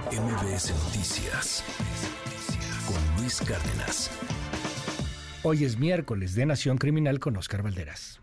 MBS Noticias con Luis Cárdenas. Hoy es miércoles de Nación Criminal con Oscar Valderas.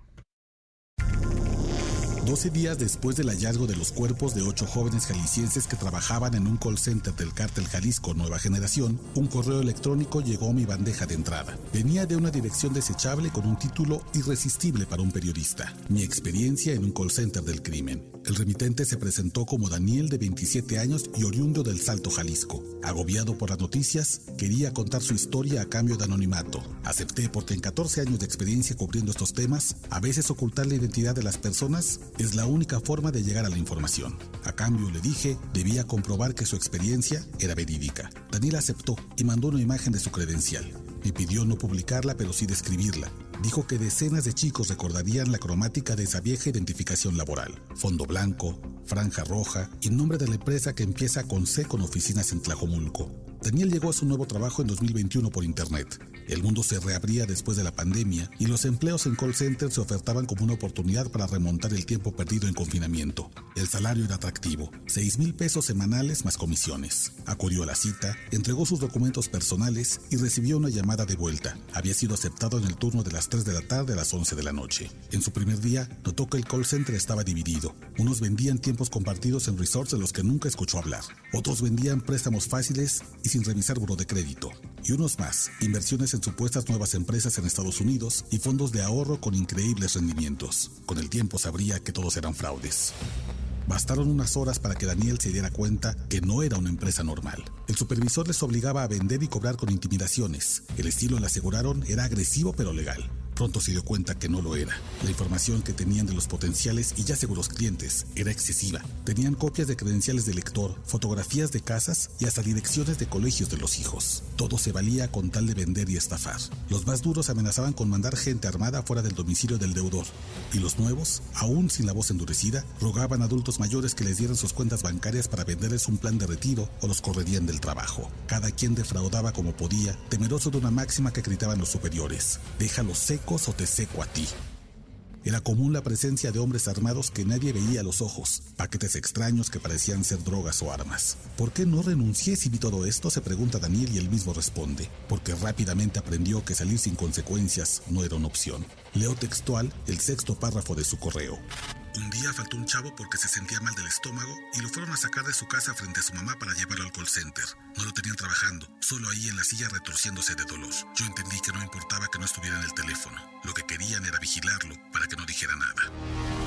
12 días después del hallazgo de los cuerpos de ocho jóvenes jaliscienses que trabajaban en un call center del cártel Jalisco Nueva Generación, un correo electrónico llegó a mi bandeja de entrada. Venía de una dirección desechable con un título irresistible para un periodista. Mi experiencia en un call center del crimen. El remitente se presentó como Daniel de 27 años y oriundo del Salto Jalisco. Agobiado por las noticias, quería contar su historia a cambio de anonimato. Acepté porque en 14 años de experiencia cubriendo estos temas, a veces ocultar la identidad de las personas es la única forma de llegar a la información. A cambio le dije, debía comprobar que su experiencia era verídica. Daniel aceptó y mandó una imagen de su credencial. Me pidió no publicarla, pero sí describirla. Dijo que decenas de chicos recordarían la cromática de esa vieja identificación laboral. Fondo blanco, franja roja y nombre de la empresa que empieza con C con oficinas en Tlajomulco. Daniel llegó a su nuevo trabajo en 2021 por Internet. El mundo se reabría después de la pandemia y los empleos en call centers se ofertaban como una oportunidad para remontar el tiempo perdido en confinamiento. El salario era atractivo, 6 mil pesos semanales más comisiones. Acudió a la cita, entregó sus documentos personales y recibió una llamada de vuelta. Había sido aceptado en el turno de las 3 de la tarde a las 11 de la noche. En su primer día, notó que el call center estaba dividido. Unos vendían tiempos compartidos en resorts de los que nunca escuchó hablar. Otros vendían préstamos fáciles y sin revisar buro de crédito. Y unos más, inversiones en supuestas nuevas empresas en Estados Unidos y fondos de ahorro con increíbles rendimientos. Con el tiempo sabría que todos eran fraudes. Bastaron unas horas para que Daniel se diera cuenta que no era una empresa normal. El supervisor les obligaba a vender y cobrar con intimidaciones. El estilo, le aseguraron, era agresivo pero legal. Pronto se dio cuenta que no lo era. La información que tenían de los potenciales y ya seguros clientes era excesiva. Tenían copias de credenciales de lector, fotografías de casas y hasta direcciones de colegios de los hijos. Todo se valía con tal de vender y estafar. Los más duros amenazaban con mandar gente armada fuera del domicilio del deudor. Y los nuevos, aún sin la voz endurecida, rogaban a adultos mayores que les dieran sus cuentas bancarias para venderles un plan de retiro o los correrían del trabajo. Cada quien defraudaba como podía, temeroso de una máxima que gritaban los superiores. Déjalo seco o te seco a ti. Era común la presencia de hombres armados que nadie veía a los ojos, paquetes extraños que parecían ser drogas o armas. ¿Por qué no renuncié si vi todo esto? se pregunta Daniel y él mismo responde, porque rápidamente aprendió que salir sin consecuencias no era una opción. Leo textual el sexto párrafo de su correo. Un día faltó un chavo porque se sentía mal del estómago y lo fueron a sacar de su casa frente a su mamá para llevarlo al call center. No lo tenían trabajando, solo ahí en la silla retorciéndose de dolor. Yo entendí que no importaba que no estuviera en el teléfono. Lo que querían era vigilarlo para que no dijera nada.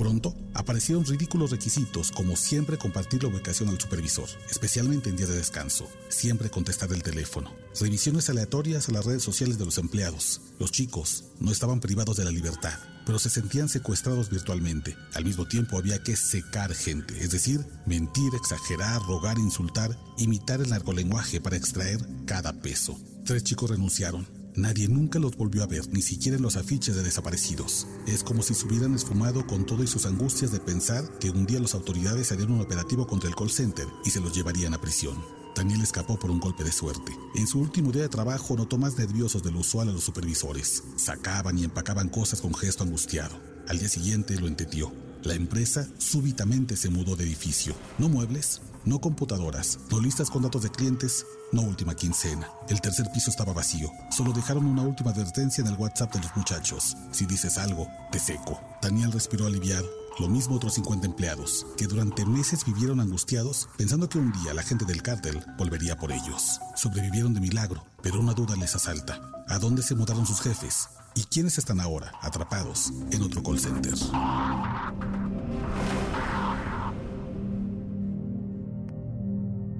Pronto aparecieron ridículos requisitos como siempre compartir la ubicación al supervisor, especialmente en día de descanso, siempre contestar el teléfono, revisiones aleatorias a las redes sociales de los empleados. Los chicos no estaban privados de la libertad, pero se sentían secuestrados virtualmente. Al mismo tiempo había que secar gente, es decir, mentir, exagerar, rogar, insultar, imitar el narcolenguaje para extraer cada peso. Tres chicos renunciaron, Nadie nunca los volvió a ver, ni siquiera en los afiches de desaparecidos. Es como si se hubieran esfumado con todo y sus angustias de pensar que un día las autoridades harían un operativo contra el call center y se los llevarían a prisión. Daniel escapó por un golpe de suerte. En su último día de trabajo notó más nerviosos de lo usual a los supervisores. Sacaban y empacaban cosas con gesto angustiado. Al día siguiente lo entendió. La empresa súbitamente se mudó de edificio. No muebles, no computadoras, no listas con datos de clientes, no última quincena. El tercer piso estaba vacío. Solo dejaron una última advertencia en el WhatsApp de los muchachos. Si dices algo, te seco. Daniel respiró aliviado. Lo mismo otros 50 empleados, que durante meses vivieron angustiados pensando que un día la gente del cártel volvería por ellos. Sobrevivieron de milagro, pero una duda les asalta. ¿A dónde se mudaron sus jefes? ¿Y quiénes están ahora atrapados en otro call center?